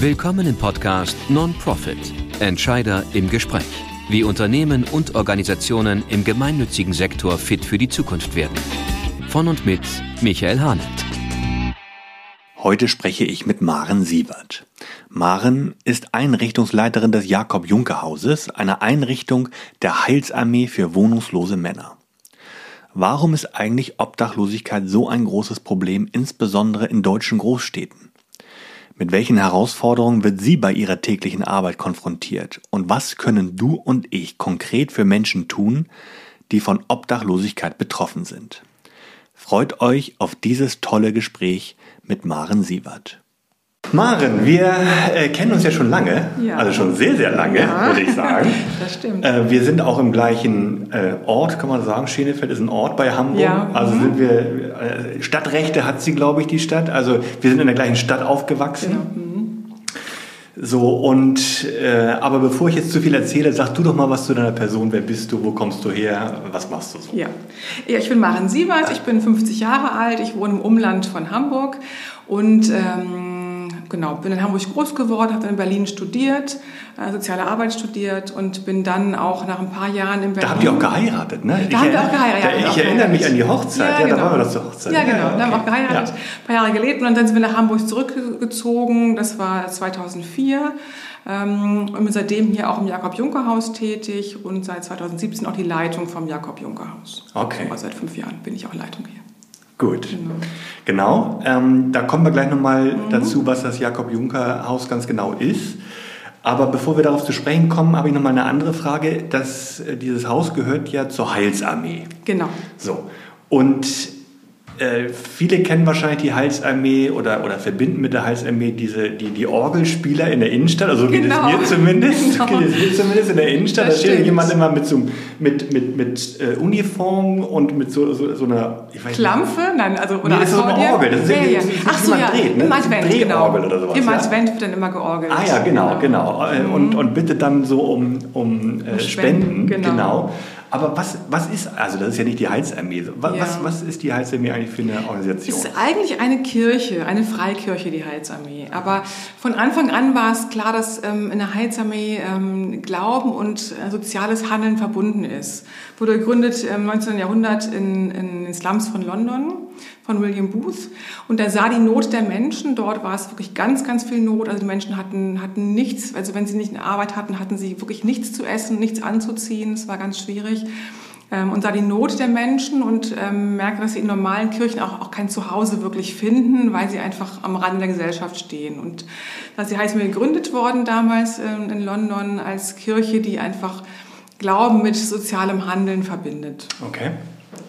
Willkommen im Podcast Non-Profit Entscheider im Gespräch. Wie Unternehmen und Organisationen im gemeinnützigen Sektor fit für die Zukunft werden. Von und mit Michael Hahnert. Heute spreche ich mit Maren Sievert. Maren ist Einrichtungsleiterin des Jakob-Juncker-Hauses, einer Einrichtung der Heilsarmee für wohnungslose Männer. Warum ist eigentlich Obdachlosigkeit so ein großes Problem, insbesondere in deutschen Großstädten? Mit welchen Herausforderungen wird sie bei ihrer täglichen Arbeit konfrontiert? Und was können du und ich konkret für Menschen tun, die von Obdachlosigkeit betroffen sind? Freut euch auf dieses tolle Gespräch mit Maren Sievert. Maren, wir äh, kennen uns ja schon lange, ja. also schon sehr, sehr lange, ja. würde ich sagen. Das stimmt. Äh, wir sind auch im gleichen äh, Ort, kann man sagen. Schenefeld ist ein Ort bei Hamburg. Ja. Also mhm. sind wir, äh, Stadtrechte hat sie, glaube ich, die Stadt. Also wir sind in der gleichen Stadt aufgewachsen. Genau. Mhm. So, und, äh, aber bevor ich jetzt zu viel erzähle, sag du doch mal was zu deiner Person. Wer bist du? Wo kommst du her? Was machst du so? Ja, ja ich bin Maren Sievert, ich bin 50 Jahre alt, ich wohne im Umland von Hamburg und ähm, genau, bin in Hamburg groß geworden, habe dann in Berlin studiert, äh, soziale Arbeit studiert und bin dann auch nach ein paar Jahren in Berlin. Da habt ihr auch geheiratet, ne? Da ich haben wir auch geheiratet. Da, ich erinnere mich an die Hochzeit, ja, ja genau. da waren wir doch zur Hochzeit. Ja, genau, ja, okay. da haben wir auch geheiratet, ja. ein paar Jahre gelebt und dann sind wir nach Hamburg zurückgezogen, das war 2004. Ähm, und bin seitdem hier auch im Jakob-Juncker-Haus tätig und seit 2017 auch die Leitung vom Jakob-Juncker-Haus. Okay. Also seit fünf Jahren bin ich auch Leitung hier. Gut. Genau. genau. Ähm, da kommen wir gleich nochmal mhm. dazu, was das Jakob-Juncker-Haus ganz genau ist. Aber bevor wir darauf zu sprechen kommen, habe ich nochmal eine andere Frage. Das, äh, dieses Haus gehört ja zur Heilsarmee. Genau. So. Und äh, viele kennen wahrscheinlich die Heilsarmee oder, oder verbinden mit der Heilsarmee diese, die, die Orgelspieler in der Innenstadt, also genau. geht es mir zumindest, genau. geht es mir zumindest in der Innenstadt, das da steht jemand immer mit, so, mit, mit, mit äh, Uniform und mit so, so, so einer, ich weiß Klampfe? Nicht. Nein, also, oder nee, das ist so eine Orgel, das ist ja, ja. Ach so, ja, dreht, ne? im Advent, genau. Oder sowas, Im ja? Advent wird dann immer georgelt. Ah ja, genau, genau. genau. Und, und bitte dann so um, um, äh, Spenden, Spenden genau. genau. Aber was, was ist, also das ist ja nicht die Heilsarmee, was, ja. was, was ist die Heilsarmee eigentlich für eine Organisation? Es ist eigentlich eine Kirche, eine Freikirche, die Heilsarmee. Aber von Anfang an war es klar, dass ähm, in der Heilsarmee ähm, Glauben und äh, soziales Handeln verbunden ist. Wurde gegründet im 19. Jahrhundert in, in den Slums von London von William Booth. Und er sah die Not der Menschen. Dort war es wirklich ganz, ganz viel Not. Also die Menschen hatten, hatten nichts, also wenn sie nicht eine Arbeit hatten, hatten sie wirklich nichts zu essen, nichts anzuziehen. Es war ganz schwierig. Ähm, und sah die Not der Menschen und ähm, merkte, dass sie in normalen Kirchen auch, auch kein Zuhause wirklich finden, weil sie einfach am Rand der Gesellschaft stehen. Und das heißt, mir gegründet worden damals ähm, in London als Kirche, die einfach Glauben mit sozialem Handeln verbindet. Okay.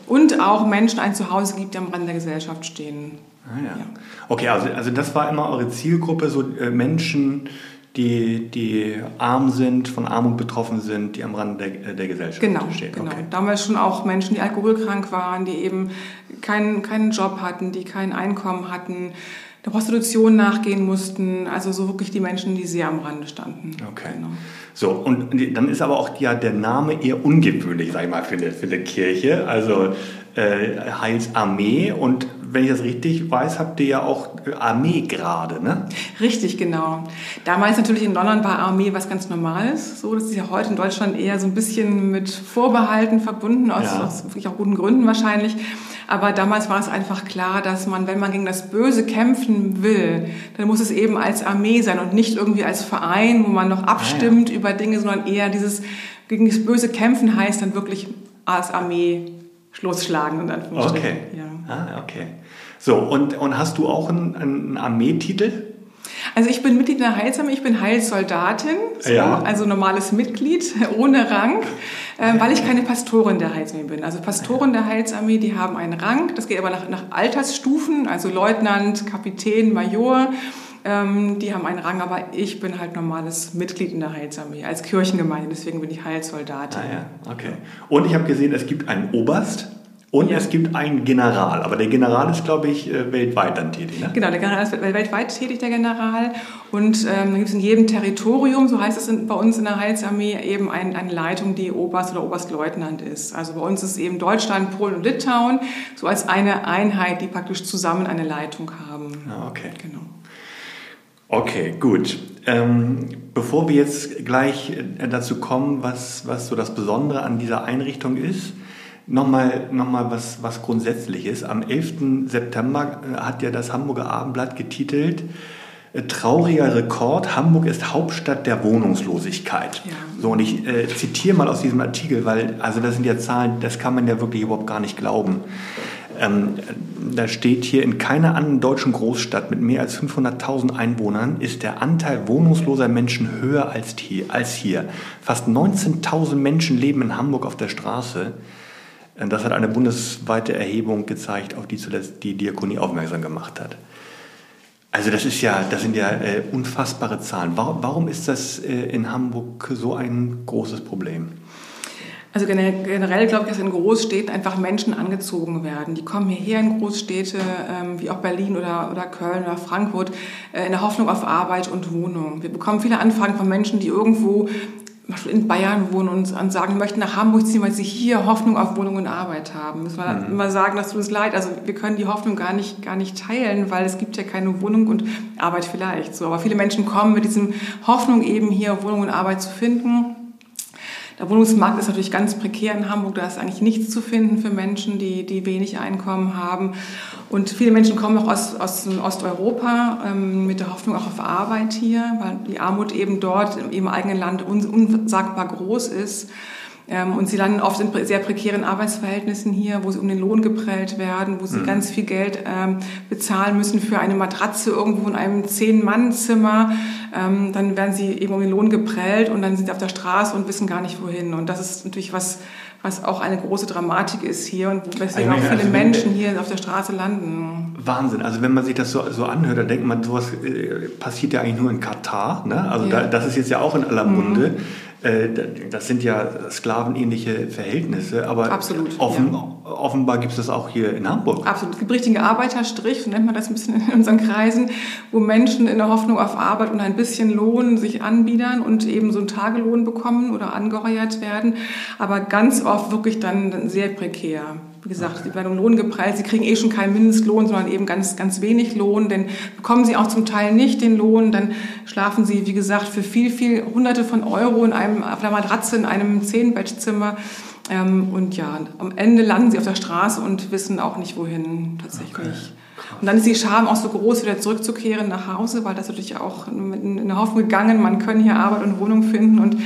Und auch Menschen ein Zuhause gibt, die am Rand der Gesellschaft stehen. Ah, ja. ja. Okay, also, also das war immer eure Zielgruppe, so äh, Menschen, die, die arm sind, von Armut betroffen sind, die am Rand der, äh, der Gesellschaft genau, stehen. Genau, okay. damals schon auch Menschen, die alkoholkrank waren, die eben keinen, keinen Job hatten, die kein Einkommen hatten, der Prostitution nachgehen mussten, also so wirklich die Menschen, die sehr am Rande standen. Okay. Genau. So, und dann ist aber auch ja der Name eher ungewöhnlich, sag ich mal, für eine, für eine Kirche. Also äh, Heilsarmee und wenn ich das richtig weiß, habt ihr ja auch Armeegrade, ne? Richtig, genau. Damals natürlich in London war Armee was ganz Normales. So, das ist ja heute in Deutschland eher so ein bisschen mit Vorbehalten verbunden, aus, ja. aus wirklich auch guten Gründen wahrscheinlich. Aber damals war es einfach klar, dass man, wenn man gegen das Böse kämpfen will, dann muss es eben als Armee sein und nicht irgendwie als Verein, wo man noch abstimmt ah, ja. über Dinge, sondern eher dieses gegen das Böse kämpfen heißt dann wirklich als Armee losschlagen und Okay. Ja. Ah, okay. So, und, und hast du auch einen, einen Armeetitel? Also ich bin Mitglied in der Heilsarmee, ich bin Heilsoldatin, so, ja. also normales Mitglied ohne Rang, äh, weil ich keine Pastorin der Heilsarmee bin. Also Pastoren der Heilsarmee, die haben einen Rang, das geht aber nach, nach Altersstufen, also Leutnant, Kapitän, Major. Ähm, die haben einen Rang, aber ich bin halt normales Mitglied in der Heilsarmee als Kirchengemeinde, deswegen bin ich Heilsoldatin. Ah ja, okay. Und ich habe gesehen, es gibt einen Oberst. Und ja. es gibt einen General, aber der General ist, glaube ich, äh, weltweit dann tätig. Ne? Genau, der General ist weltweit tätig, der General. Und ähm, dann gibt es in jedem Territorium, so heißt es bei uns in der Heilsarmee, eben ein, eine Leitung, die Oberst oder Oberstleutnant ist. Also bei uns ist eben Deutschland, Polen und Litauen so als eine Einheit, die praktisch zusammen eine Leitung haben. Ah, okay. Genau. Okay, gut. Ähm, bevor wir jetzt gleich äh, dazu kommen, was, was so das Besondere an dieser Einrichtung ist, nochmal noch mal was, was Grundsätzliches. Am 11. September äh, hat ja das Hamburger Abendblatt getitelt, äh, Trauriger Rekord, Hamburg ist Hauptstadt der Wohnungslosigkeit. Ja. So, und ich äh, zitiere mal aus diesem Artikel, weil, also das sind ja Zahlen, das kann man ja wirklich überhaupt gar nicht glauben. Ähm, da steht hier, in keiner anderen deutschen Großstadt mit mehr als 500.000 Einwohnern ist der Anteil wohnungsloser Menschen höher als hier. Fast 19.000 Menschen leben in Hamburg auf der Straße. Äh, das hat eine bundesweite Erhebung gezeigt, auf die zuletzt die Diakonie aufmerksam gemacht hat. Also das ist ja, das sind ja äh, unfassbare Zahlen. Warum, warum ist das äh, in Hamburg so ein großes Problem? Also generell glaube ich, dass in Großstädten einfach Menschen angezogen werden. Die kommen hierher in Großstädte ähm, wie auch Berlin oder, oder Köln oder Frankfurt äh, in der Hoffnung auf Arbeit und Wohnung. Wir bekommen viele Anfragen von Menschen, die irgendwo in Bayern wohnen und, und sagen, wir möchten nach Hamburg ziehen, weil sie hier Hoffnung auf Wohnung und Arbeit haben. Müssen wir mhm. immer sagen, das tut uns leid. Also wir können die Hoffnung gar nicht, gar nicht teilen, weil es gibt ja keine Wohnung und Arbeit vielleicht. So, aber viele Menschen kommen mit diesem Hoffnung eben hier Wohnung und Arbeit zu finden der Wohnungsmarkt ist natürlich ganz prekär in Hamburg. Da ist eigentlich nichts zu finden für Menschen, die, die wenig Einkommen haben. Und viele Menschen kommen auch aus, aus Osteuropa ähm, mit der Hoffnung auch auf Arbeit hier, weil die Armut eben dort im eigenen Land unsagbar groß ist. Ähm, und sie landen oft in sehr prekären Arbeitsverhältnissen hier, wo sie um den Lohn geprellt werden, wo sie mhm. ganz viel Geld ähm, bezahlen müssen für eine Matratze irgendwo in einem Zehn-Mann-Zimmer. Ähm, dann werden sie eben um den Lohn geprellt und dann sind sie auf der Straße und wissen gar nicht wohin. Und das ist natürlich was, was auch eine große Dramatik ist hier und weswegen auch viele also Menschen hier auf der Straße landen. Wahnsinn. Also wenn man sich das so, so anhört, dann denkt man, sowas äh, passiert ja eigentlich nur in Katar. Ne? Also ja. da, das ist jetzt ja auch in aller Munde. Mhm. Äh, das sind ja sklavenähnliche Verhältnisse, aber Absolut, offen, ja. offenbar gibt es das auch hier in Hamburg. Absolut. Es gibt richtigen Arbeiterstrich, so nennt man das ein bisschen in unseren Kreisen, wo Menschen in der Hoffnung auf Arbeit und ein bisschen Lohn sich anbiedern und eben so einen Tagelohn bekommen oder angeheuert werden, aber ganz oft wirklich dann sehr prekär. Wie gesagt, sie werden um Lohn gepreist. Sie kriegen eh schon keinen Mindestlohn, sondern eben ganz, ganz wenig Lohn. Denn bekommen sie auch zum Teil nicht den Lohn, dann schlafen sie, wie gesagt, für viel, viel Hunderte von Euro in einem, auf einer Matratze in einem Zehnbettzimmer. Ähm, und ja, am Ende landen sie auf der Straße und wissen auch nicht, wohin tatsächlich. Okay. Und dann ist die Scham auch so groß, wieder zurückzukehren nach Hause, weil das natürlich auch in der Hoffnung gegangen, man könne hier Arbeit und Wohnung finden und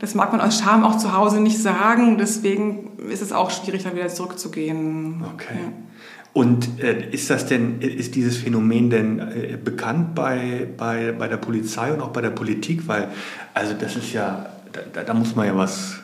das mag man aus Scham auch zu Hause nicht sagen. Deswegen ist es auch schwierig, da wieder zurückzugehen. Okay. Ja. Und äh, ist das denn, ist dieses Phänomen denn äh, bekannt bei, bei, bei der Polizei und auch bei der Politik? Weil, also das ist ja, da, da muss man ja was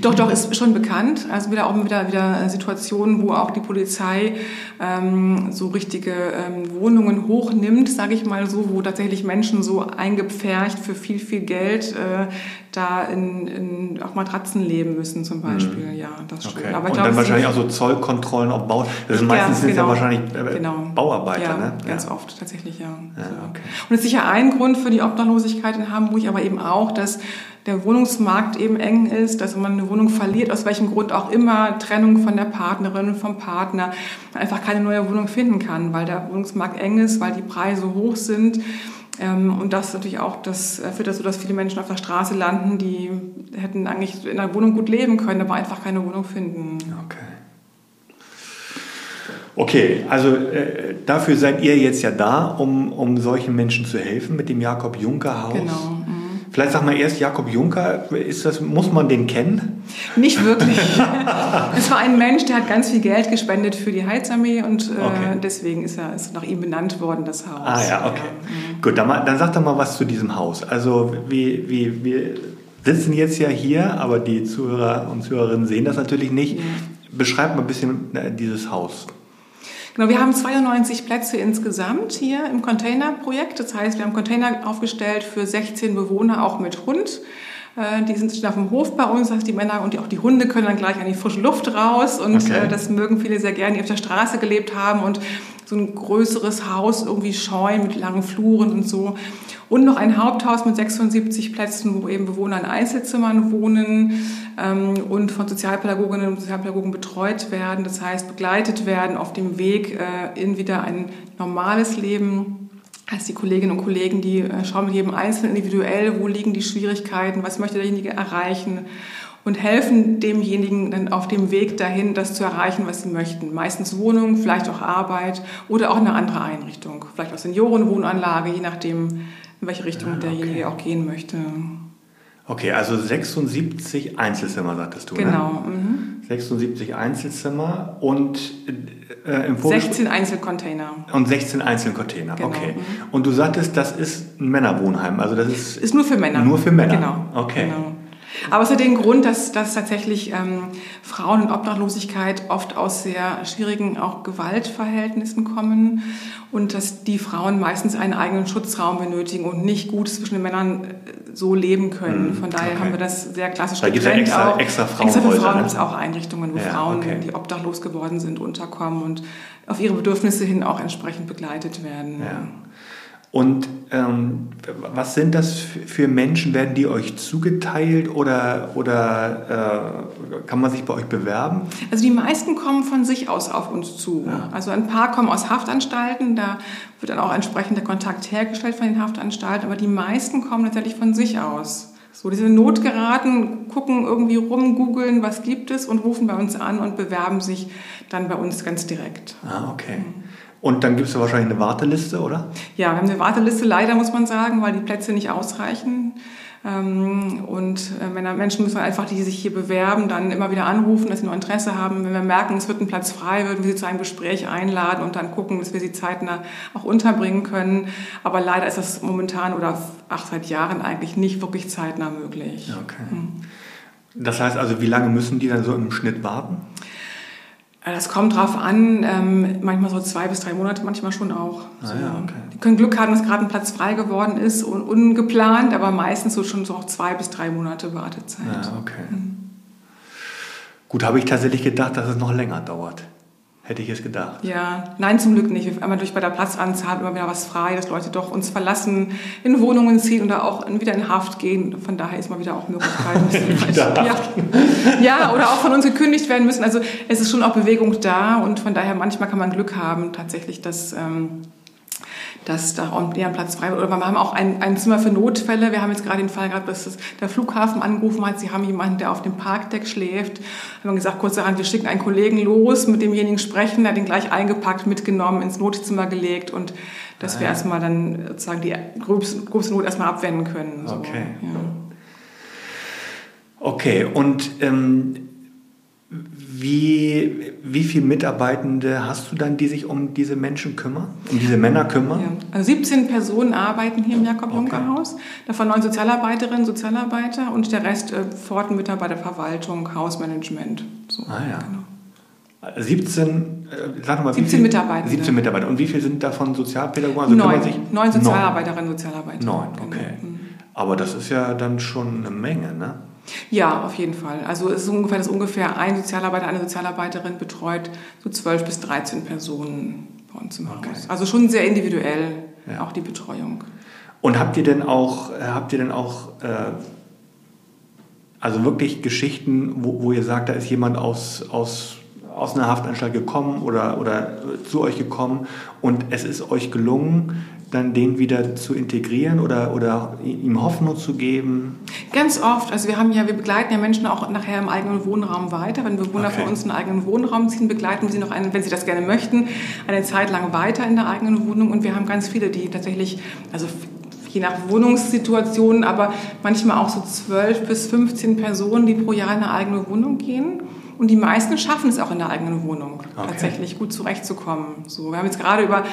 doch, doch, ist schon bekannt. Also wieder auch wieder, wieder Situationen, wo auch die Polizei ähm, so richtige ähm, Wohnungen hochnimmt, sage ich mal so, wo tatsächlich Menschen so eingepfercht für viel, viel Geld äh, da in, in auf Matratzen leben müssen zum Beispiel. Mhm. Ja, das okay. schon. Aber Und glaub, dann wahrscheinlich auch so Zollkontrollen auf Bau. Das sind meistens ja, genau. ja wahrscheinlich äh, genau. Bauarbeiter, ja, ne? Ganz oft tatsächlich, ja. ja okay. Und das ist sicher ein Grund für die Obdachlosigkeit in Hamburg, aber eben auch, dass der Wohnungsmarkt eben eng ist, dass man eine Wohnung verliert, aus welchem Grund auch immer, Trennung von der Partnerin, vom Partner, einfach keine neue Wohnung finden kann, weil der Wohnungsmarkt eng ist, weil die Preise hoch sind. Ähm, und das natürlich auch das führt dazu, dass viele Menschen auf der Straße landen, die hätten eigentlich in einer Wohnung gut leben können, aber einfach keine Wohnung finden. Okay. Okay, also äh, dafür seid ihr jetzt ja da, um, um solchen Menschen zu helfen mit dem Jakob Juncker Haus. Genau. Vielleicht sag mal erst Jakob Juncker, ist das, muss man den kennen? Nicht wirklich. es war ein Mensch, der hat ganz viel Geld gespendet für die Heizarmee und äh, okay. deswegen ist er ist nach ihm benannt worden, das Haus. Ah ja, okay. Ja. Mhm. Gut, dann, dann sag doch mal was zu diesem Haus. Also wie, wie, wir sitzen jetzt ja hier, aber die Zuhörer und Zuhörerinnen sehen das natürlich nicht. Beschreib mal ein bisschen äh, dieses Haus. Genau, wir haben 92 Plätze insgesamt hier im Containerprojekt. Das heißt, wir haben Container aufgestellt für 16 Bewohner, auch mit Hund. Äh, die sind auf dem Hof bei uns, das heißt, die Männer und auch die Hunde können dann gleich an die frische Luft raus und okay. Äh, das mögen viele sehr gerne, die auf der Straße gelebt haben und so ein größeres Haus irgendwie scheuen mit langen Fluren und so. Und noch ein Haupthaus mit 76 Plätzen, wo eben Bewohner in Einzelzimmern wohnen ähm, und von Sozialpädagoginnen und Sozialpädagogen betreut werden, das heißt begleitet werden auf dem Weg äh, in wieder ein normales Leben. als die Kolleginnen und Kollegen, die äh, schauen mit jedem Einzelnen individuell, wo liegen die Schwierigkeiten, was möchte derjenige erreichen und helfen demjenigen dann auf dem Weg dahin, das zu erreichen, was sie möchten. Meistens Wohnung, vielleicht auch Arbeit oder auch eine andere Einrichtung, vielleicht auch Seniorenwohnanlage, je nachdem, in welche Richtung ah, okay. derjenige auch gehen möchte. Okay, also 76 Einzelzimmer, sagtest du. Ne? Genau. Ne? Mhm. 76 Einzelzimmer und äh, im 16 Einzelcontainer. Und 16 Einzelcontainer, genau. okay. Mhm. Und du sagtest, das ist ein Männerwohnheim, also das ist... Ist nur für Männer. Nur für Männer, genau. Okay. Genau. Aber es hat den Grund, dass, dass tatsächlich ähm, Frauen in Obdachlosigkeit oft aus sehr schwierigen auch Gewaltverhältnissen kommen und dass die Frauen meistens einen eigenen Schutzraum benötigen und nicht gut zwischen den Männern äh, so leben können. Hm, Von daher okay. haben wir das sehr klassisch da getrennt. Da gibt es extra, extra Frauenhäuser. Extra für Frauen ne? gibt es auch Einrichtungen, wo ja, Frauen, okay. die obdachlos geworden sind, unterkommen und auf ihre Bedürfnisse hin auch entsprechend begleitet werden. Ja. Und ähm, was sind das für Menschen? Werden die euch zugeteilt oder, oder äh, kann man sich bei euch bewerben? Also die meisten kommen von sich aus auf uns zu. Ja. Also ein paar kommen aus Haftanstalten, da wird dann auch entsprechend der Kontakt hergestellt von den Haftanstalten, aber die meisten kommen tatsächlich von sich aus. So, die sind in Not geraten, gucken irgendwie rum, googeln, was gibt es und rufen bei uns an und bewerben sich dann bei uns ganz direkt. Ah, okay. Mhm. Und dann gibt es ja wahrscheinlich eine Warteliste, oder? Ja, wir haben eine Warteliste, leider muss man sagen, weil die Plätze nicht ausreichen. Ähm, und äh, Menschen müssen einfach, die sich hier bewerben, dann immer wieder anrufen, dass sie noch Interesse haben. Wenn wir merken, es wird ein Platz frei, würden wir sie zu einem Gespräch einladen und dann gucken, dass wir sie zeitnah auch unterbringen können. Aber leider ist das momentan oder ach, seit Jahren eigentlich nicht wirklich zeitnah möglich. Okay. Hm. Das heißt also, wie lange müssen die dann so im Schnitt warten? Das kommt drauf an, ähm, manchmal so zwei bis drei Monate, manchmal schon auch. Ah, ja, okay. Die können Glück haben, dass gerade ein Platz frei geworden ist und ungeplant, aber meistens so schon so auch zwei bis drei Monate Wartezeit. Ja, okay. Mhm. Gut, habe ich tatsächlich gedacht, dass es noch länger dauert. Hätte ich es gedacht. Ja, nein, zum Glück nicht. Haben durch bei der Platzanzahl immer wieder was frei, dass Leute doch uns verlassen, in Wohnungen ziehen oder auch wieder in Haft gehen. Von daher ist mal wieder auch Möglichkeiten. ja. ja, oder auch von uns gekündigt werden müssen. Also es ist schon auch Bewegung da und von daher manchmal kann man Glück haben, tatsächlich, dass ähm, dass da auch ein Platz frei wird. Oder wir haben auch ein, ein Zimmer für Notfälle. Wir haben jetzt gerade den Fall gehabt, dass der Flughafen angerufen hat, sie haben jemanden, der auf dem Parkdeck schläft. Wir haben gesagt, kurz daran, wir schicken einen Kollegen los, mit demjenigen sprechen, der hat den gleich eingepackt, mitgenommen, ins Notzimmer gelegt und dass ah, wir ja. erstmal dann sozusagen die gröbste, gröbste Not erstmal abwenden können. So. Okay. Ja. Okay, und ähm, wie, wie viele Mitarbeitende hast du dann, die sich um diese Menschen kümmern, um diese Männer kümmern? Ja. Also 17 Personen arbeiten hier im Jakob-Juncker-Haus, okay. davon neun Sozialarbeiterinnen, Sozialarbeiter und der Rest äh, Pforten Mitarbeiter, Verwaltung, Hausmanagement. So, ah ja. Genau. 17, äh, sag mal, 17 Mitarbeiter. 17 Mitarbeiter. Und wie viele sind davon Sozialpädagogen? Also neun. Sich neun Sozialarbeiterinnen, Sozialarbeiter. Neun, okay. Genau. Aber das ist ja dann schon eine Menge, ne? Ja, auf jeden Fall. Also es ist ungefähr, dass ungefähr ein Sozialarbeiter, eine Sozialarbeiterin betreut so 12 bis 13 Personen bei uns im okay. Haus. Also schon sehr individuell ja. auch die Betreuung. Und habt ihr denn auch, äh, habt ihr denn auch äh, also wirklich Geschichten, wo, wo ihr sagt, da ist jemand aus, aus, aus einer Haftanstalt gekommen oder, oder zu euch gekommen und es ist euch gelungen, dann den wieder zu integrieren oder, oder ihm Hoffnung zu geben? Ganz oft. Also wir haben ja, wir begleiten ja Menschen auch nachher im eigenen Wohnraum weiter. Wenn Bewohner okay. von uns einen eigenen Wohnraum ziehen, begleiten wir sie noch, einen, wenn sie das gerne möchten, eine Zeit lang weiter in der eigenen Wohnung. Und wir haben ganz viele, die tatsächlich, also je nach Wohnungssituation, aber manchmal auch so 12 bis 15 Personen, die pro Jahr in eine eigene Wohnung gehen. Und die meisten schaffen es auch in der eigenen Wohnung, okay. tatsächlich gut zurechtzukommen. So, wir haben jetzt gerade über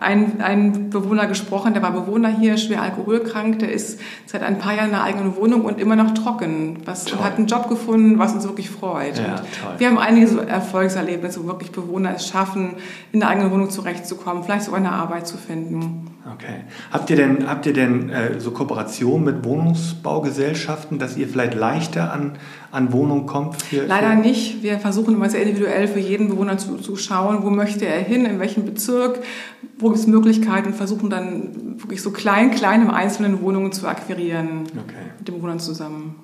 einen, einen Bewohner gesprochen, der war Bewohner hier, schwer alkoholkrank, der ist seit ein paar Jahren in einer eigenen Wohnung und immer noch trocken. Was, und hat einen Job gefunden, was uns wirklich freut. Ja, wir haben einige so Erfolgserlebnisse, wo wirklich Bewohner es schaffen, in der eigenen Wohnung zurechtzukommen, vielleicht sogar eine Arbeit zu finden. Okay. Habt ihr denn, habt ihr denn äh, so Kooperationen mit Wohnungsbaugesellschaften, dass ihr vielleicht leichter an, an Wohnungen kommt? Für, Leider für nicht. Wir versuchen immer sehr individuell für jeden Bewohner zu, zu schauen, wo möchte er hin, in welchem Bezirk, wo gibt es Möglichkeiten, versuchen dann wirklich so klein, klein im einzelnen Wohnungen zu akquirieren okay. mit den Bewohnern zusammen.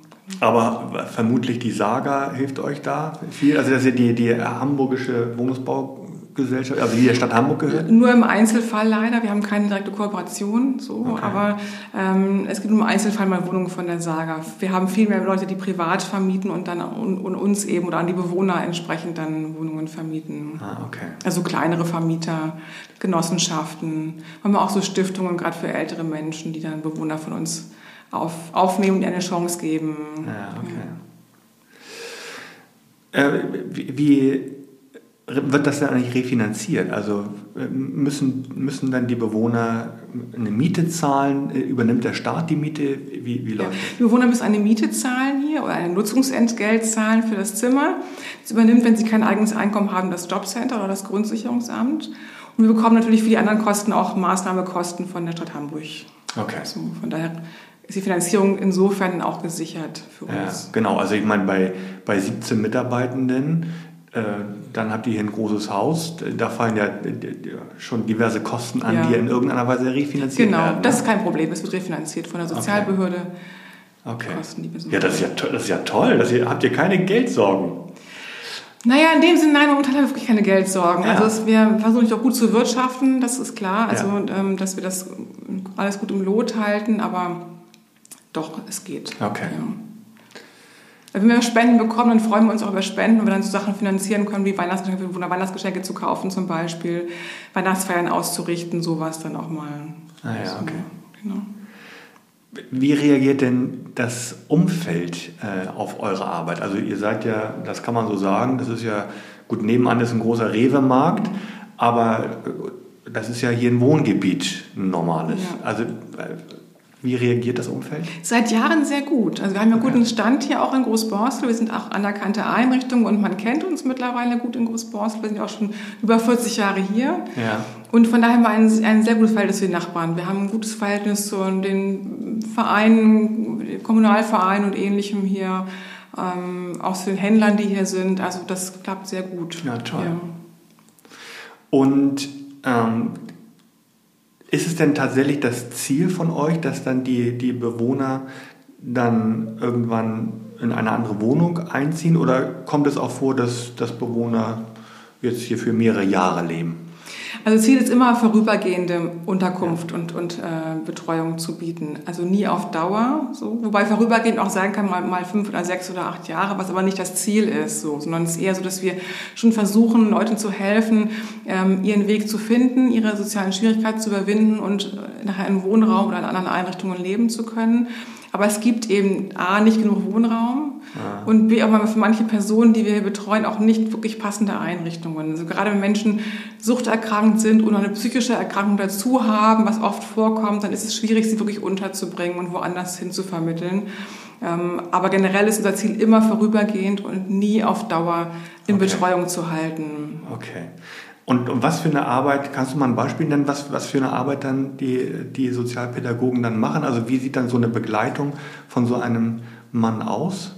Aber vermutlich die Saga hilft euch da viel. Also das ist ja die, die hamburgische Wohnungsbau Gesellschaft, also die der Stadt Hamburg gehört? Nur im Einzelfall leider. Wir haben keine direkte Kooperation, so, Okay. aber ähm, es gibt im Einzelfall mal Wohnungen von der Saga. Wir haben viel mehr Leute, die privat vermieten und dann und, und uns eben oder an die Bewohner entsprechend dann Wohnungen vermieten. Ah, okay. Also kleinere Vermieter, Genossenschaften, haben wir auch so Stiftungen, gerade für ältere Menschen, die dann Bewohner von uns auf, aufnehmen und eine Chance geben. Ja, okay. Äh, wie, wie wird das dann eigentlich refinanziert? Also äh, müssen, müssen dann die Bewohner eine Miete zahlen? Äh, Übernimmt der Staat die Miete? Wie, wie läuft Die Bewohner müssen eine Miete zahlen hier oder ein Nutzungsentgelt zahlen für das Zimmer. Das übernimmt, wenn sie kein eigenes Einkommen haben, das Jobcenter oder das Grundsicherungsamt. Und wir bekommen natürlich für die anderen Kosten auch Maßnahmekosten von der Stadt Hamburg. Okay. Also von daher ist die Finanzierung insofern auch gesichert für Ja, uns. genau. Also ich meine, bei, bei 17 Mitarbeitenden, äh, dann habt ihr hier ein großes Haus, da fallen ja äh, schon diverse Kosten an, Ja. die in irgendeiner Weise refinanziert Genau, werden. ne? das ist kein Problem. Es wird refinanziert von der Sozialbehörde. okay. Kosten, die Ja, das ist ja, das ist ja toll. Das ihr, habt ihr keine Geldsorgen. Naja, in dem Sinne, nein, momentan haben wir wirklich keine Geldsorgen. Ja. Also es, wir versuchen nicht auch gut zu wirtschaften, das ist klar. Also, Ja. ähm, dass wir das alles gut im Lot halten, aber doch, es geht. Okay. Ja. Wenn wir Spenden bekommen, dann freuen wir uns auch über Spenden, wenn wir dann so Sachen finanzieren können, wie Weihnachtsgeschenke, Weihnachtsgeschenke zu kaufen zum Beispiel, Weihnachtsfeiern auszurichten, sowas dann auch mal. Ah ja, So, okay. Genau. Wie reagiert denn das Umfeld äh, auf eure Arbeit? Also ihr seid ja, das kann man so sagen, das ist ja, gut, nebenan ist ein großer Rewe-Markt, aber äh, das ist ja hier ein Wohngebiet, ein normales. Ja. Also äh, wie reagiert das Umfeld? Seit Jahren sehr gut. Also wir haben ja guten Stand hier auch in Großborstel. Wir sind auch anerkannte Einrichtung und man kennt uns mittlerweile gut in Großborstel. Wir sind auch schon über 40 Jahre hier. Ja. Und von daher haben wir ein, ein sehr gutes Verhältnis zu den Nachbarn. Wir haben ein gutes Verhältnis zu den Vereinen, Kommunalvereinen und ähnlichem hier, ähm, auch zu den Händlern, die hier sind. Also das klappt sehr gut. Ja, toll. Ja. Und ähm, ist es denn tatsächlich das Ziel von euch, dass dann die, die Bewohner dann irgendwann in eine andere Wohnung einziehen oder kommt es auch vor, dass, dass Bewohner jetzt hier für mehrere Jahre leben? Also Ziel ist immer vorübergehende Unterkunft und, und äh, Betreuung zu bieten. Also nie auf Dauer, so. wobei vorübergehend auch sein kann, mal, mal fünf oder sechs oder acht Jahre, was aber nicht das Ziel ist, so, sondern es ist eher so, dass wir schon versuchen, Leuten zu helfen, ähm, ihren Weg zu finden, ihre sozialen Schwierigkeiten zu überwinden und äh, nachher in Wohnraum oder in anderen Einrichtungen leben zu können. Aber es gibt eben A, nicht genug Wohnraum und B, auch mal für manche Personen, die wir hier betreuen, auch nicht wirklich passende Einrichtungen. Also gerade wenn Menschen suchterkrankt sind oder eine psychische Erkrankung dazu haben, was oft vorkommt, dann ist es schwierig, sie wirklich unterzubringen und woanders hin zu vermitteln. Ähm, aber generell ist unser Ziel immer vorübergehend und nie auf Dauer in Okay. Betreuung zu halten. Okay. Und, und was für eine Arbeit, kannst du mal ein Beispiel nennen, was, was für eine Arbeit dann die, die Sozialpädagogen dann machen? Also wie sieht dann so eine Begleitung von so einem Mann aus?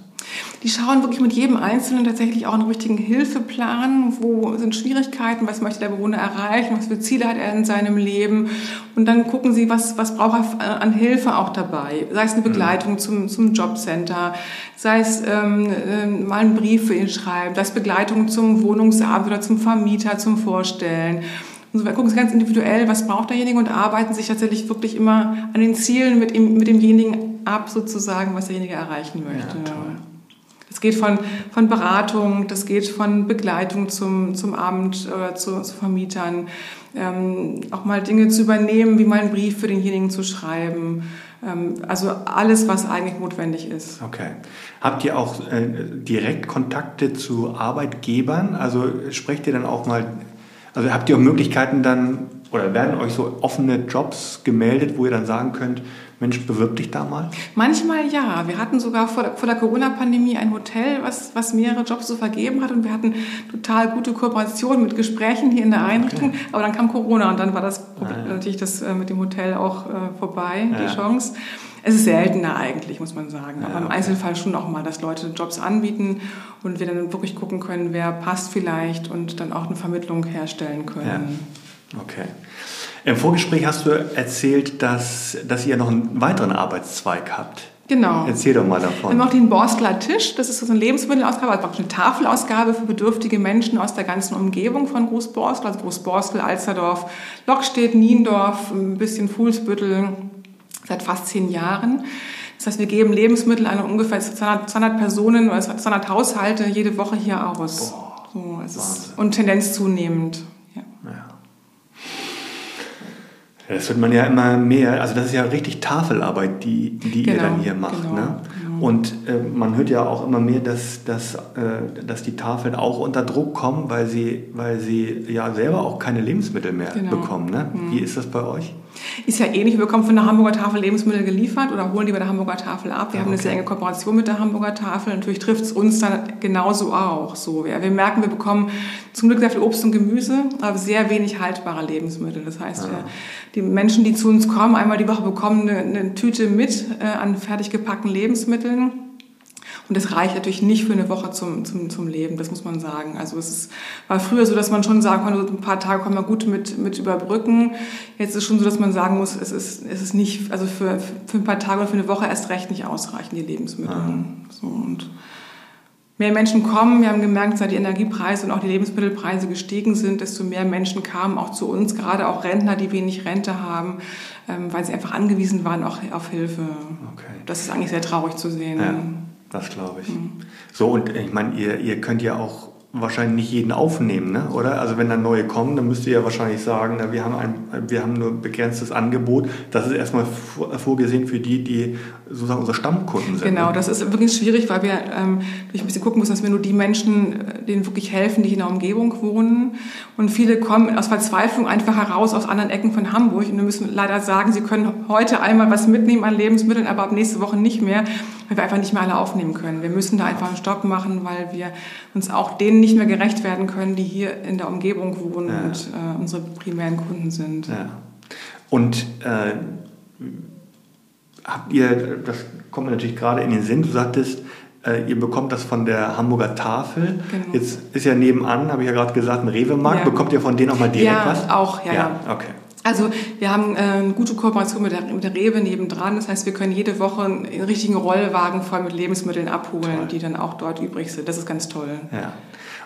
Die schauen wirklich mit jedem Einzelnen tatsächlich auch einen richtigen Hilfeplan. Wo sind Schwierigkeiten? Was möchte der Bewohner erreichen? Was für Ziele hat er in seinem Leben? Und dann gucken sie, was, was braucht er an Hilfe auch dabei? Sei es eine Begleitung zum, zum Jobcenter, sei es ähm, äh, mal einen Brief für ihn schreiben, sei es Begleitung zum Wohnungsabend oder zum Vermieter, zum Vorstellen. Und so, wir gucken sie ganz individuell, was braucht derjenige und arbeiten sich tatsächlich wirklich immer an den Zielen mit, ihm, mit demjenigen ab, sozusagen, was derjenige erreichen möchte. toll. Geht von, von Beratung, das geht von Begleitung zum, zum Amt oder zu, zu Vermietern, ähm, auch mal Dinge zu übernehmen, wie mal einen Brief für denjenigen zu schreiben. Ähm, also alles, was eigentlich notwendig ist. Okay. Habt ihr auch äh, direkt Kontakte zu Arbeitgebern? Also sprecht ihr dann auch mal, also habt ihr auch Möglichkeiten dann, oder werden euch so offene Jobs gemeldet, wo ihr dann sagen könnt, Mensch, bewirb dich da mal? Manchmal ja. Wir hatten sogar vor, der- der Corona-Pandemie ein Hotel, was, was mehrere Jobs zu vergeben hat und wir hatten total gute Kooperation mit Gesprächen hier in der Einrichtung. Aber dann kam Corona und dann war das Problem, Ah, ja. natürlich das äh, mit dem Hotel auch äh, vorbei, Ja. die Chance. Es ist seltener eigentlich, muss man sagen. Aber Ja, im okay. Einzelfall schon auch mal, dass Leute Jobs anbieten und wir dann wirklich gucken können, wer passt vielleicht und dann auch eine Vermittlung herstellen können. Okay. Im Vorgespräch hast du erzählt, dass, dass ihr noch einen weiteren Arbeitszweig habt. Genau. Erzähl doch mal davon. Wir haben auch den Borstler Tisch. Das ist so eine Lebensmittelausgabe, also eine Tafelausgabe für bedürftige Menschen aus der ganzen Umgebung von Großborstel, also Großborstel, Alsterdorf, Lockstedt, Niendorf, ein bisschen Fuhlsbüttel, seit fast zehn Jahren. Das heißt, wir geben Lebensmittel an ungefähr 200, 200 Personen oder 200 Haushalte jede Woche hier aus. Boah, so, ist, und Tendenz zunehmend. Ja. ja. Das wird man ja immer mehr, also das ist ja richtig Tafelarbeit, die, die genau, ihr dann hier macht. Genau, ne? Und äh, man hört ja auch immer mehr, dass, dass, äh, dass die Tafeln auch unter Druck kommen, weil sie, weil sie ja selber auch keine Lebensmittel mehr genau. bekommen. Ne? Mhm. Wie ist das bei euch? Ist ja ähnlich. Wir bekommen von der Hamburger Tafel Lebensmittel geliefert oder holen die bei der Hamburger Tafel ab. Wir ah, haben eine sehr enge Kooperation mit der Hamburger Tafel. Natürlich trifft es uns dann genauso auch so. Ja, wir merken, wir bekommen zum Glück sehr viel Obst und Gemüse, aber sehr wenig haltbare Lebensmittel. Das heißt, ah. wir, die Menschen, die zu uns kommen, einmal die Woche bekommen eine, eine Tüte mit äh, an fertig gepackten Lebensmitteln und das reicht natürlich nicht für eine Woche zum, zum, zum Leben, das muss man sagen. Also es ist, war früher so, dass man schon sagen konnte, ein paar Tage kann man gut mit, mit überbrücken. Jetzt ist es schon so, dass man sagen muss, es ist, es ist nicht, also für, für ein paar Tage oder für eine Woche erst recht nicht ausreichend, die Lebensmittel. Ah. So, und mehr Menschen kommen. Wir haben gemerkt, seit die Energiepreise und auch die Lebensmittelpreise gestiegen sind, desto mehr Menschen kamen auch zu uns, gerade auch Rentner, die wenig Rente haben, ähm, weil sie einfach angewiesen waren auch auf Hilfe. Okay. Das ist eigentlich sehr traurig zu sehen. Ja. Das glaube ich. Mhm. So, und ich meine, ihr, ihr könnt ja auch wahrscheinlich nicht jeden aufnehmen, ne? oder? Also wenn dann neue kommen, dann müsst ihr ja wahrscheinlich sagen, na, wir, haben ein, wir haben nur ein begrenztes Angebot. Das ist erstmal vorgesehen für die, die sozusagen unsere Stammkunden sind. Genau, ne? das ist wirklich schwierig, weil wir ähm, ein bisschen gucken müssen, dass wir nur die Menschen, äh, denen wirklich helfen, die in der Umgebung wohnen. Und viele kommen aus Verzweiflung einfach heraus aus anderen Ecken von Hamburg. Und wir müssen leider sagen, sie können heute einmal was mitnehmen an Lebensmitteln, aber ab nächste Woche nicht mehr, weil wir einfach nicht mehr alle aufnehmen können. Wir müssen da einfach einen Stopp machen, weil wir uns auch denen nicht mehr gerecht werden können, die hier in der Umgebung wohnen ja. und äh, unsere primären Kunden sind. Ja. Und äh, habt ihr, das kommt mir natürlich gerade in den Sinn, du sagtest, äh, ihr bekommt das von der Hamburger Tafel. Genau. Jetzt ist ja nebenan, habe ich ja gerade gesagt, ein Rewe-Markt. Ja. Bekommt ihr von denen auch mal direkt ja, was? Auch, ja, ja. Okay. Also wir haben äh, eine gute Kooperation mit der, mit der Rewe nebendran. Das heißt, wir können jede Woche einen richtigen Rollwagen voll mit Lebensmitteln abholen, toll. die dann auch dort übrig sind. Das ist ganz toll. Ja.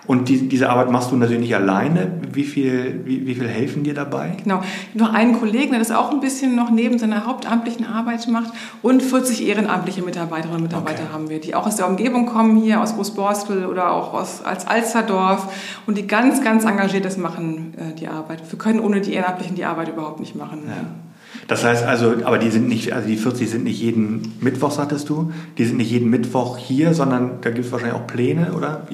Und die, diese Arbeit machst du natürlich nicht alleine. Wie viel, wie, wie viel helfen dir dabei? Genau. Ich habe noch einen Kollegen, der das auch ein bisschen noch neben seiner hauptamtlichen Arbeit macht. Und 40 ehrenamtliche Mitarbeiterinnen und Mitarbeiter okay. haben wir, die auch aus der Umgebung kommen, hier aus Großborstel oder auch aus, als Alsterdorf und die ganz, ganz engagiert das machen, äh, die Arbeit. Wir können ohne die Ehrenamtlichen die Arbeit überhaupt nicht machen. Ja. Das heißt also, aber die sind nicht, also die 40 sind nicht jeden Mittwoch, sagtest du? Die sind nicht jeden Mittwoch hier, sondern da gibt es wahrscheinlich auch Pläne, oder?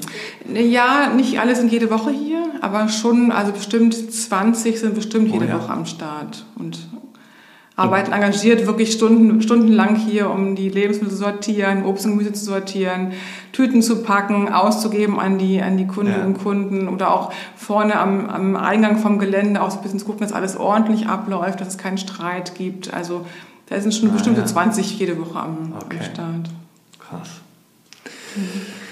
Ja, nicht alle sind jede Woche hier, aber schon, also bestimmt 20 sind bestimmt jede oh, ja. Woche am Start. Und arbeiten engagiert wirklich Stunden, stundenlang hier, um die Lebensmittel zu sortieren, Obst und Gemüse zu sortieren, Tüten zu packen, auszugeben an die, an die Kundinnen ja. und Kunden oder auch vorne am, am Eingang vom Gelände auch ein bisschen zu gucken, dass alles ordentlich abläuft, dass es keinen Streit gibt. Also da sind schon ah, bestimmt ja. 20 jede Woche am, okay. am Start. Krass. Mhm.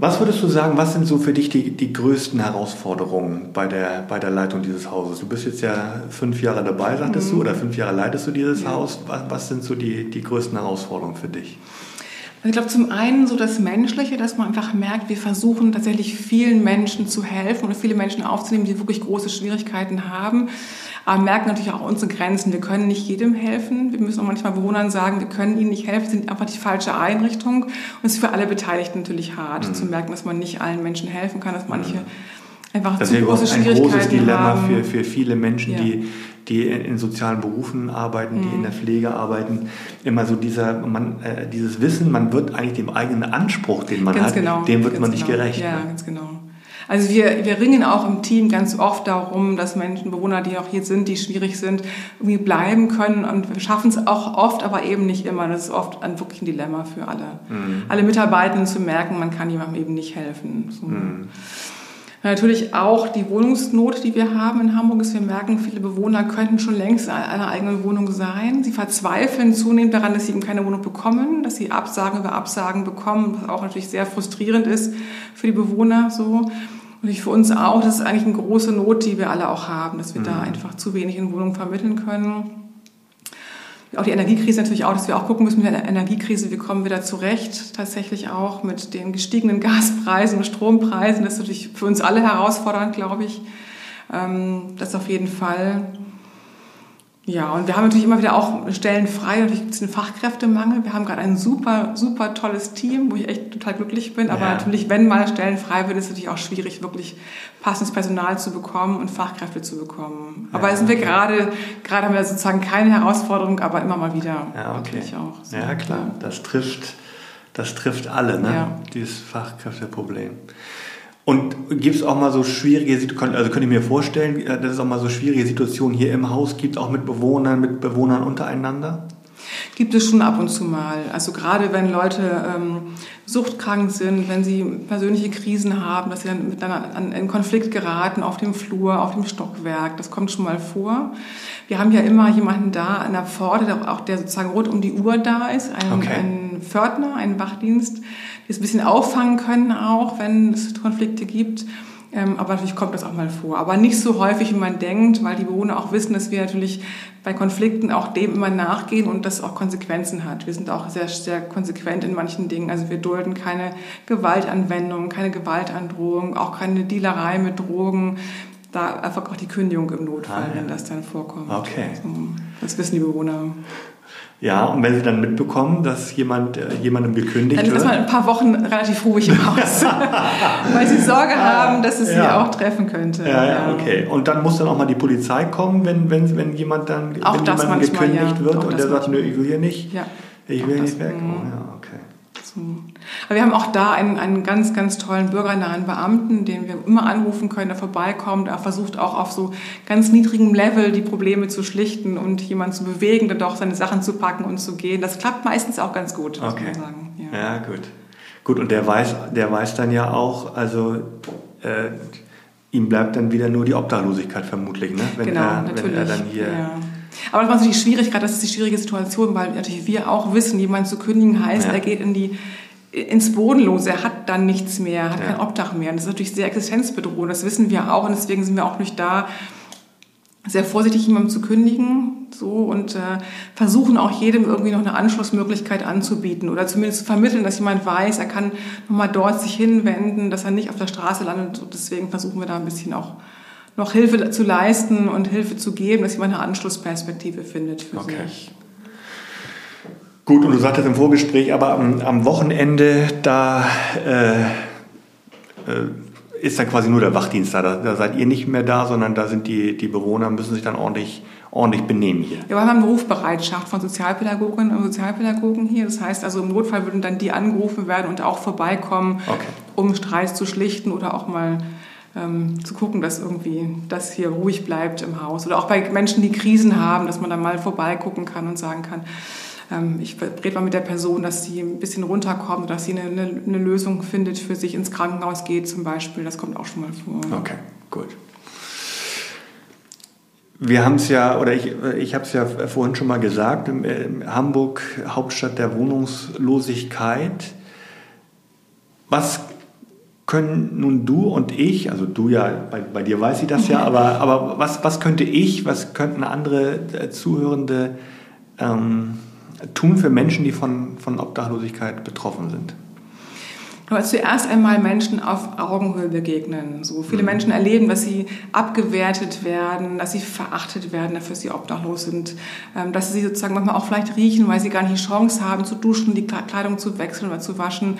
Was würdest du sagen, was sind so für dich die, die größten Herausforderungen bei der, bei der Leitung dieses Hauses? Du bist jetzt ja fünf Jahre dabei, sagtest mhm. du, oder fünf Jahre leitest du dieses ja. Haus. Was, was sind so die, die größten Herausforderungen für dich? Ich glaube, zum einen so das Menschliche, dass man einfach merkt, wir versuchen tatsächlich vielen Menschen zu helfen oder viele Menschen aufzunehmen, die wirklich große Schwierigkeiten haben aber merken natürlich auch unsere Grenzen. Wir können nicht jedem helfen. Wir müssen auch manchmal Bewohnern sagen, wir können ihnen nicht helfen, sind einfach die falsche Einrichtung. Und es ist für alle Beteiligten natürlich hart mhm. zu merken, dass man nicht allen Menschen helfen kann, dass manche mhm. einfach das zu große Schwierigkeiten haben. Das ist ein großes Dilemma für, für viele Menschen, ja. die die in sozialen Berufen arbeiten, die mhm. in der Pflege arbeiten, immer so dieser, man, äh, dieses Wissen, man wird eigentlich dem eigenen Anspruch, den man ganz hat, genau, dem wird man nicht genau. gerecht. Ja, ne? ganz genau. Also wir, wir ringen auch im Team ganz oft darum, dass Menschen, Bewohner, die auch hier sind, die schwierig sind, irgendwie bleiben können. Und wir schaffen es auch oft, aber eben nicht immer. Das ist oft ein, wirklich ein Dilemma für alle. Mhm. Alle Mitarbeitenden zu merken, man kann jemandem eben nicht helfen. So. Mhm. Natürlich auch die Wohnungsnot, die wir haben in Hamburg, ist, wir merken, viele Bewohner könnten schon längst in einer eigenen Wohnung sein. Sie verzweifeln zunehmend daran, dass sie eben keine Wohnung bekommen, dass sie Absagen über Absagen bekommen, was auch natürlich sehr frustrierend ist für die Bewohner so. Und ich für uns auch, das ist eigentlich eine große Not, die wir alle auch haben, dass wir mhm. da einfach zu wenig in Wohnungen vermitteln können. Auch die Energiekrise natürlich auch, dass wir auch gucken müssen mit der Energiekrise, wie kommen wir da zurecht, tatsächlich auch mit den gestiegenen Gaspreisen und Strompreisen. Das ist natürlich für uns alle herausfordernd, glaube ich. Ähm, das auf jeden Fall. Ja, und wir haben natürlich immer wieder auch Stellen frei. Natürlich gibt es einen Fachkräftemangel. Wir haben gerade ein super, super tolles Team, wo ich echt total glücklich bin. Aber ja. natürlich, wenn mal Stellen frei wird, ist es natürlich auch schwierig, wirklich passendes Personal zu bekommen und Fachkräfte zu bekommen. Aber ja, sind wir gerade, gerade haben wir sozusagen keine Herausforderung, aber immer mal wieder. Ja, okay. Auch so. Ja, klar. Das trifft, das trifft alle, ne? Ja. Dieses Fachkräfteproblem. Und gibt es auch mal so schwierige Situationen, also könnte ich mir vorstellen, äh, dass es auch mal so schwierige Situationen hier im Haus gibt, auch mit Bewohnern, mit Bewohnern untereinander? Gibt es schon ab und zu mal. Also gerade wenn Leute ähm, suchtkrank sind, wenn sie persönliche Krisen haben, dass sie dann miteinander in Konflikt geraten auf dem Flur, auf dem Stockwerk, das kommt schon mal vor. Wir haben ja immer jemanden da an der Pforte, der auch der sozusagen rund um die Uhr da ist, einen, okay. Einen Pförtner, einen Wachdienst, die es ein bisschen auffangen können auch, wenn es Konflikte gibt. Ähm, aber natürlich kommt das auch mal vor. Aber nicht so häufig, wie man denkt, weil die Bewohner auch wissen, dass wir natürlich bei Konflikten auch dem immer nachgehen und das auch Konsequenzen hat. Wir sind auch sehr, sehr konsequent in manchen Dingen. Also wir dulden keine Gewaltanwendung, keine Gewaltandrohung, auch keine Dealerei mit Drogen. Da einfach auch die Kündigung im Notfall, ah, ja. wenn das dann vorkommt. Okay. So, das wissen die Bewohner. Ja, und wenn Sie dann mitbekommen, dass jemand äh, jemandem gekündigt dann wird. Dann ist man ein paar Wochen relativ ruhig im Haus, weil Sie Sorge haben, dass es ja. Sie auch treffen könnte. Ja, ja, okay. Und dann muss dann auch mal die Polizei kommen, wenn, wenn, wenn jemand dann auch wenn jemand manchmal, gekündigt ja. wird auch und der sagt, nö, ich will hier nicht. Ja. Ich will nicht weg. Oh, ja. So. Aber wir haben auch da einen, einen ganz, ganz tollen bürgernahen Beamten, den wir immer anrufen können, der vorbeikommt, der versucht auch auf so ganz niedrigem Level die Probleme zu schlichten und jemanden zu bewegen, dann doch seine Sachen zu packen und zu gehen. Das klappt meistens auch ganz gut, muss okay. man sagen. Ja. ja, gut. Gut, und der weiß, der weiß dann ja auch, also äh, ihm bleibt dann wieder nur die Obdachlosigkeit vermutlich, ne? wenn, genau, er, natürlich. wenn er dann hier... Ja aber das war natürlich schwierig, gerade das ist die schwierige Situation, weil natürlich wir auch wissen, jemand zu kündigen heißt, ja. er geht in die ins Bodenlose, er hat dann nichts mehr, hat ja. kein Obdach mehr. Und das ist natürlich sehr existenzbedrohend, das wissen wir auch und deswegen sind wir auch nicht da, sehr vorsichtig jemandem zu kündigen so und äh, versuchen auch jedem irgendwie noch eine Anschlussmöglichkeit anzubieten oder zumindest zu vermitteln, dass jemand weiß, er kann nochmal dort sich hinwenden, dass er nicht auf der Straße landet und deswegen versuchen wir da ein bisschen auch noch Hilfe zu leisten und Hilfe zu geben, dass jemand eine Anschlussperspektive findet für okay. sich. Gut, und du sagtest im Vorgespräch, aber am, am Wochenende, da äh, äh, ist dann quasi nur der Wachdienst da. da. da. seid ihr nicht mehr da, sondern da sind die, die Bewohner, müssen sich dann ordentlich, ordentlich benehmen hier. Ja, wir haben eine Rufbereitschaft von Sozialpädagoginnen und Sozialpädagogen hier. Das heißt also, im Notfall würden dann die angerufen werden und auch vorbeikommen, okay. um Streit zu schlichten oder auch mal ähm, zu gucken, dass irgendwie das hier ruhig bleibt im Haus. Oder auch bei Menschen, die Krisen haben, dass man dann mal vorbeigucken kann und sagen kann, ähm, ich rede mal mit der Person, dass sie ein bisschen runterkommt, dass sie eine, eine, eine, Lösung findet, für sich ins Krankenhaus geht zum Beispiel. Das kommt auch schon mal vor. Okay, gut. Wir haben es ja, oder ich, ich habe es ja vorhin schon mal gesagt, Hamburg, Hauptstadt der Wohnungslosigkeit. Was können nun du und ich, also du ja, bei, bei dir weiß ich das ja, aber, aber was, was könnte ich, was könnten andere äh, Zuhörende ähm, tun für Menschen, die von, von Obdachlosigkeit betroffen sind? Aber zuerst einmal Menschen auf Augenhöhe begegnen. So viele mhm. Menschen erleben, dass sie abgewertet werden, dass sie verachtet werden, dafür dass sie obdachlos sind, ähm, dass sie sozusagen manchmal auch vielleicht riechen, weil sie gar nicht die Chance haben zu duschen, die Kleidung zu wechseln oder zu waschen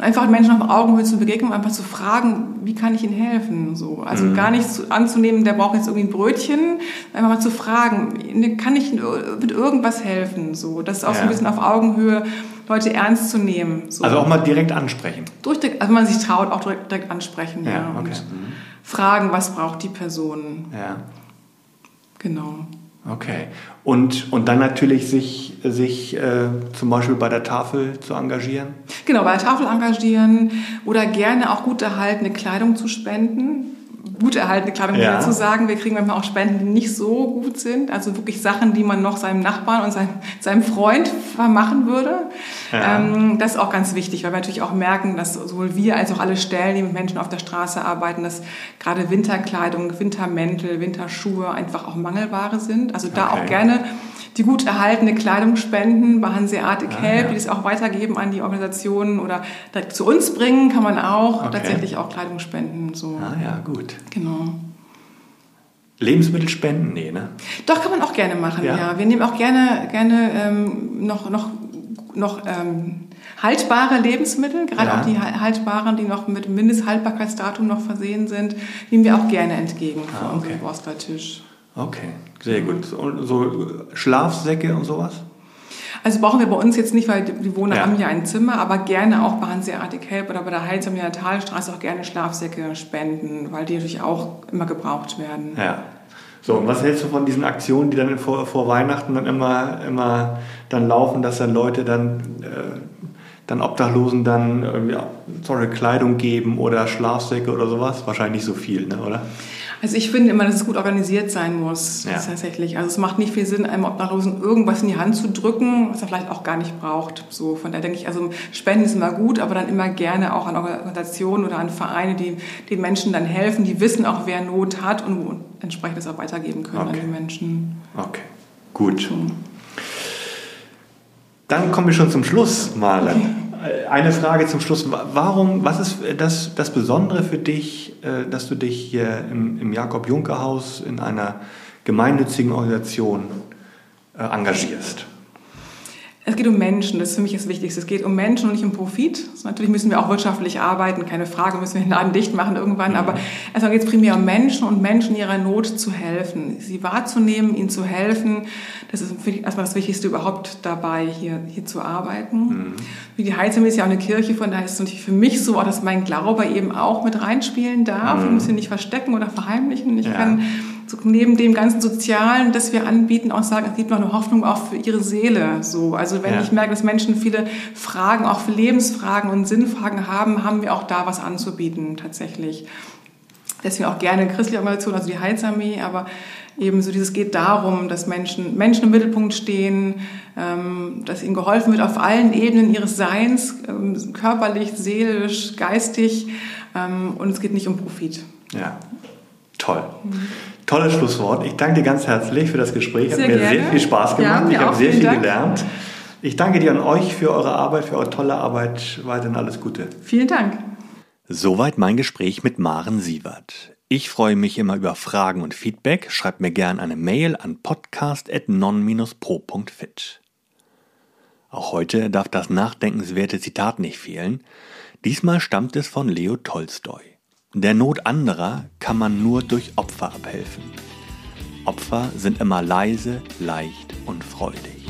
einfach Menschen auf Augenhöhe zu begegnen, einfach zu fragen, wie kann ich ihnen helfen? So, also mhm. gar nicht anzunehmen, der braucht jetzt irgendwie ein Brötchen, einfach mal zu fragen, kann ich mit irgendwas helfen? So, das ist auch ja. so ein bisschen auf Augenhöhe, Leute ernst zu nehmen. So. Also auch mal direkt ansprechen. Durch, also man sich traut, auch direkt, direkt ansprechen, ja. ja okay. Und mhm. fragen, was braucht die Person? Ja. Genau. Okay. Und, und dann natürlich sich, sich äh, zum Beispiel bei der Tafel zu engagieren? Genau, bei der Tafel engagieren oder gerne auch gut erhaltene Kleidung zu spenden. Gut erhaltene Kleidung, ja. zu sagen. Wir kriegen manchmal auch Spenden, die nicht so gut sind. Also wirklich Sachen, die man noch seinem Nachbarn und seinem, seinem Freund vermachen würde. Ja. Ähm, das ist auch ganz wichtig, weil wir natürlich auch merken, dass sowohl wir als auch alle Stellen, die mit Menschen auf der Straße arbeiten, dass gerade Winterkleidung, Wintermäntel, Winterschuhe einfach auch Mangelware sind. Also da okay. auch gerne die gut erhaltene Kleidung spenden bei Hanseatic ah, Help, ja. die das auch weitergeben an die Organisationen oder zu uns bringen, kann man auch okay. tatsächlich auch Kleidung spenden. So. Ah ja, gut. Genau. Lebensmittel spenden? Nee, ne? Doch, kann man auch gerne machen, ja. ja. Wir nehmen auch gerne, gerne ähm, noch, noch, noch ähm, haltbare Lebensmittel, gerade ja. auch die haltbaren, die noch mit Mindesthaltbarkeitsdatum noch versehen sind, nehmen wir auch gerne entgegen ah, für okay. unseren Tisch. Okay, sehr gut. Und so Schlafsäcke und sowas? Also brauchen wir bei uns jetzt nicht, weil die Bewohner ja. haben ja ein Zimmer, aber gerne auch bei Hanseatic Help oder bei der Heilsam in der Talstraße auch gerne Schlafsäcke spenden, weil die natürlich auch immer gebraucht werden. Ja. So, und was hältst du von diesen Aktionen, die dann vor, vor Weihnachten dann immer, immer dann laufen, dass dann Leute dann, äh, dann Obdachlosen dann irgendwie sorry, Kleidung geben oder Schlafsäcke oder sowas? Wahrscheinlich nicht so viel, ne, oder? Also ich finde immer, dass es gut organisiert sein muss, ja. tatsächlich. Also es macht nicht viel Sinn, einem Obdachlosen irgendwas in die Hand zu drücken, was er vielleicht auch gar nicht braucht. So, von daher denke ich, also Spenden ist immer gut, aber dann immer gerne auch an Organisationen oder an Vereine, die den Menschen dann helfen, die wissen auch, wer Not hat und entsprechend das auch weitergeben können okay. an die Menschen. Okay, gut. Dann kommen wir schon zum Schluss, Maren. Okay. Eine Frage zum Schluss. Warum, was ist das, das Besondere für dich, äh, dass du dich hier im, im Jakob-Juncker-Haus in einer gemeinnützigen Organisation äh, engagierst? Es geht um Menschen, das ist für mich das Wichtigste. Es geht um Menschen und nicht um Profit. Also natürlich müssen wir auch wirtschaftlich arbeiten, keine Frage, müssen wir den Laden dicht machen irgendwann. Mhm. Aber erstmal geht es primär um Menschen und Menschen ihrer Not zu helfen, sie wahrzunehmen, ihnen zu helfen. Das ist erstmal das Wichtigste überhaupt dabei, hier, hier zu arbeiten. Mhm. Wie die Heilsam ist ja auch eine Kirche, von daher ist es natürlich für mich so, dass mein Glaube eben auch mit reinspielen darf. Mhm. Ich muss ihn nicht verstecken oder verheimlichen. Ich ja. kann so neben dem ganzen Sozialen, das wir anbieten, auch sagen, es gibt noch eine Hoffnung auch für ihre Seele. So, also wenn ja. ich merke, dass Menschen viele Fragen, auch für Lebensfragen und Sinnfragen haben, haben wir auch da was anzubieten tatsächlich. Deswegen auch gerne christliche Organisation, also die Heilsarmee, aber eben so dieses geht darum, dass Menschen, Menschen im Mittelpunkt stehen, ähm, dass ihnen geholfen wird auf allen Ebenen ihres Seins, ähm, körperlich, seelisch, geistig ähm, und es geht nicht um Profit. Ja, toll. Mhm. Tolles Schlusswort. Ich danke dir ganz herzlich für das Gespräch. Hat sehr mir gerne. sehr viel Spaß gemacht. Ja, ich habe sehr viel Dank. gelernt. Ich danke dir an euch für eure Arbeit, für eure tolle Arbeit. Weiterhin alles Gute. Vielen Dank. Soweit mein Gespräch mit Maren Sievert. Ich freue mich immer über Fragen und Feedback. Schreibt mir gerne eine Mail an podcast.non-pro.fit. Auch heute darf das nachdenkenswerte Zitat nicht fehlen. Diesmal stammt es von Leo Tolstoi. Der Not anderer kann man nur durch Opfer abhelfen. Opfer sind immer leise, leicht und freudig.